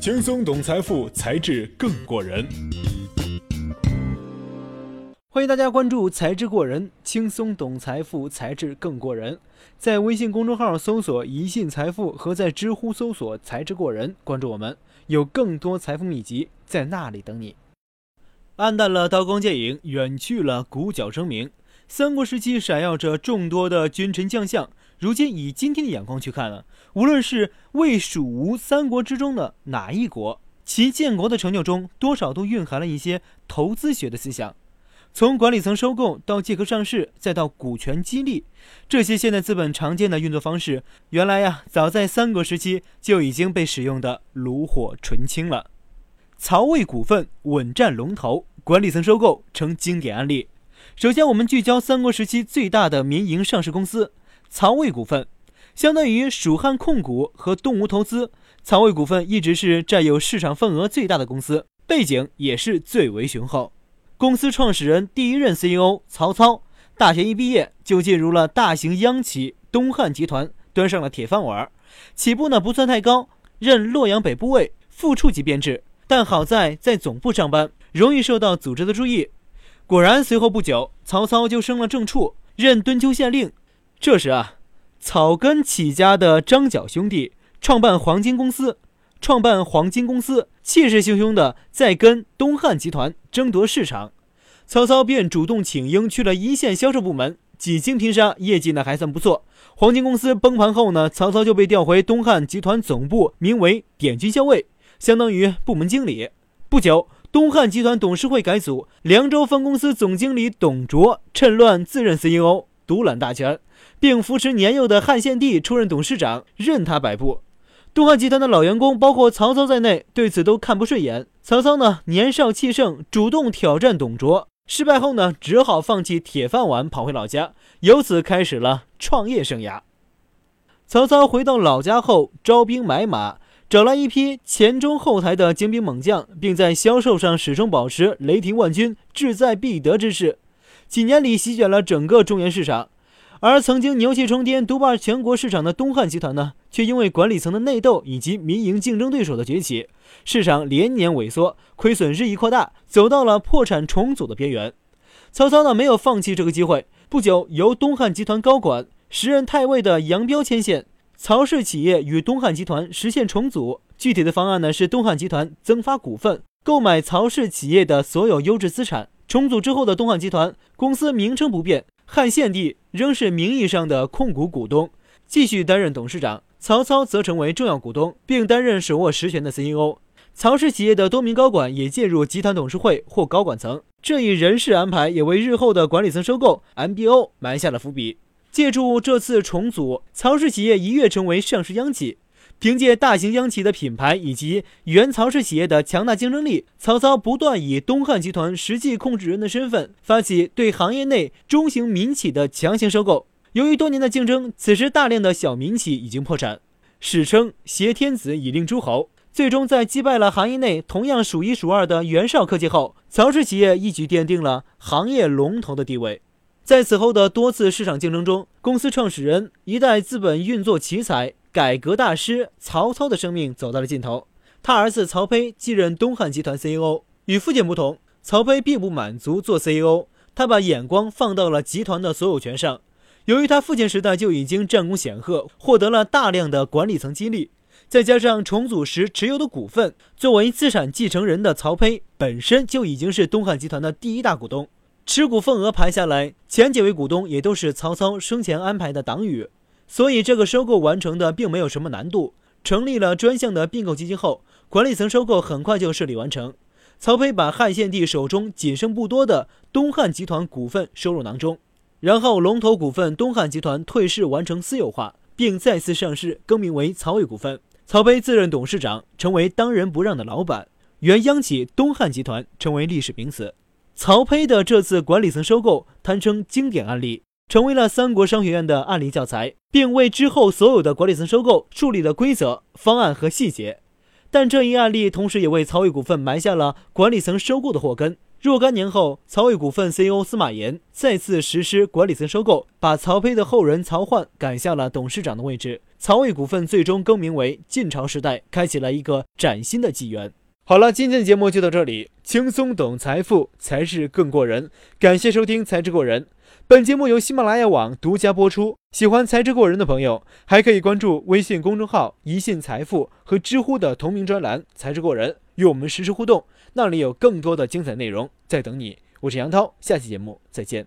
轻松懂财富，才智更过人。欢迎大家关注“才智过人”，轻松懂财富，才智更过人。在微信公众号搜索“一信财富”和在知乎搜索“才智过人”，关注我们，有更多财富秘籍在那里等你。暗淡了刀光剑影，远去了鼓角争鸣。三国时期闪耀着众多的君臣将相，如今以今天的眼光去看呢，无论是魏、蜀、吴三国之中的哪一国，其建国的成就中，多少都蕴含了一些投资学的思想。从管理层收购到借壳上市，再到股权激励，这些现代资本常见的运作方式，原来呀，早在三国时期就已经被使用的炉火纯青了。曹魏股份稳占龙头，管理层收购成经典案例。首先，我们聚焦三国时期最大的民营上市公司曹魏股份，相当于蜀汉控股和东吴投资。曹魏股份一直是占有市场份额最大的公司，背景也是最为雄厚。公司创始人第一任 CEO 曹操，大学一毕业就进入了大型央企东汉集团，端上了铁饭碗。起步呢不算太高，任洛阳北部卫，副处级编制。但好在在总部上班，容易受到组织的注意。果然，随后不久，曹操就升了正处，任敦丘县令。这时啊，草根起家的张角兄弟创办黄金公司。创办黄金公司，气势汹汹的在跟东汉集团争夺市场，曹操便主动请缨去了一线销售部门，几经拼杀，业绩呢还算不错。黄金公司崩盘后呢，曹操就被调回东汉集团总部，名为点军校尉，相当于部门经理。不久，东汉集团董事会改组，凉州分公司总经理董卓趁乱自任 CEO，独揽大权，并扶持年幼的汉献帝出任董事长，任他摆布。东汉集团的老员工，包括曹操在内，对此都看不顺眼。曹操呢，年少气盛，主动挑战董卓，失败后呢，只好放弃铁饭碗，跑回老家，由此开始了创业生涯。曹操回到老家后，招兵买马，找来一批前中后台的精兵猛将，并在销售上始终保持雷霆万钧、志在必得之势。几年里，席卷了整个中原市场。而曾经牛气冲天、独霸全国市场的东汉集团呢，却因为管理层的内斗以及民营竞争对手的崛起，市场连年萎缩，亏损日益扩大，走到了破产重组的边缘。曹操呢，没有放弃这个机会，不久由东汉集团高管、时任太尉的杨彪牵线，曹氏企业与东汉集团实现重组。具体的方案呢，是东汉集团增发股份，购买曹氏企业的所有优质资产。重组之后的东汉集团公司名称不变。汉献帝仍是名义上的控股股东，继续担任董事长。曹操则成为重要股东，并担任手握实权的 CEO。曹氏企业的多名高管也进入集团董事会或高管层。这一人事安排也为日后的管理层收购 MBO 埋下了伏笔。借助这次重组，曹氏企业一跃成为上市央企。凭借大型央企的品牌以及原曹氏企业的强大竞争力，曹操不断以东汉集团实际控制人的身份，发起对行业内中型民企的强行收购。由于多年的竞争，此时大量的小民企已经破产，史称“挟天子以令诸侯”。最终在击败了行业内同样数一数二的袁绍科技后，曹氏企业一举奠定了行业龙头的地位。在此后的多次市场竞争中，公司创始人一代资本运作奇才。改革大师曹操的生命走到了尽头，他儿子曹丕继任东汉集团 CEO。与父亲不同，曹丕并不满足做 CEO，他把眼光放到了集团的所有权上。由于他父亲时代就已经战功显赫，获得了大量的管理层激励，再加上重组时持有的股份，作为资产继承人的曹丕本身就已经是东汉集团的第一大股东，持股份额排下来，前几位股东也都是曹操生前安排的党羽。所以，这个收购完成的并没有什么难度。成立了专项的并购基金后，管理层收购很快就顺利完成。曹丕把汉献帝手中仅剩不多的东汉集团股份收入囊中，然后龙头股份东汉集团退市完成私有化，并再次上市，更名为曹魏股份。曹丕自任董事长，成为当仁不让的老板。原央企东汉集团成为历史名词。曹丕的这次管理层收购堪称经典案例。成为了三国商学院的案例教材，并为之后所有的管理层收购树立了规则、方案和细节。但这一案例同时也为曹魏股份埋下了管理层收购的祸根。若干年后，曹魏股份 CEO 司马炎再次实施管理层收购，把曹丕的后人曹奂赶下了董事长的位置。曹魏股份最终更名为晋朝时代，开启了一个崭新的纪元。好了，今天的节目就到这里，轻松懂财富，才是更过人。感谢收听《才智过人》，本节目由喜马拉雅网独家播出。喜欢才智过人的朋友，还可以关注微信公众号“一信财富”和知乎的同名专栏“才智过人”，与我们实时互动。那里有更多的精彩内容在等你。我是杨涛，下期节目再见。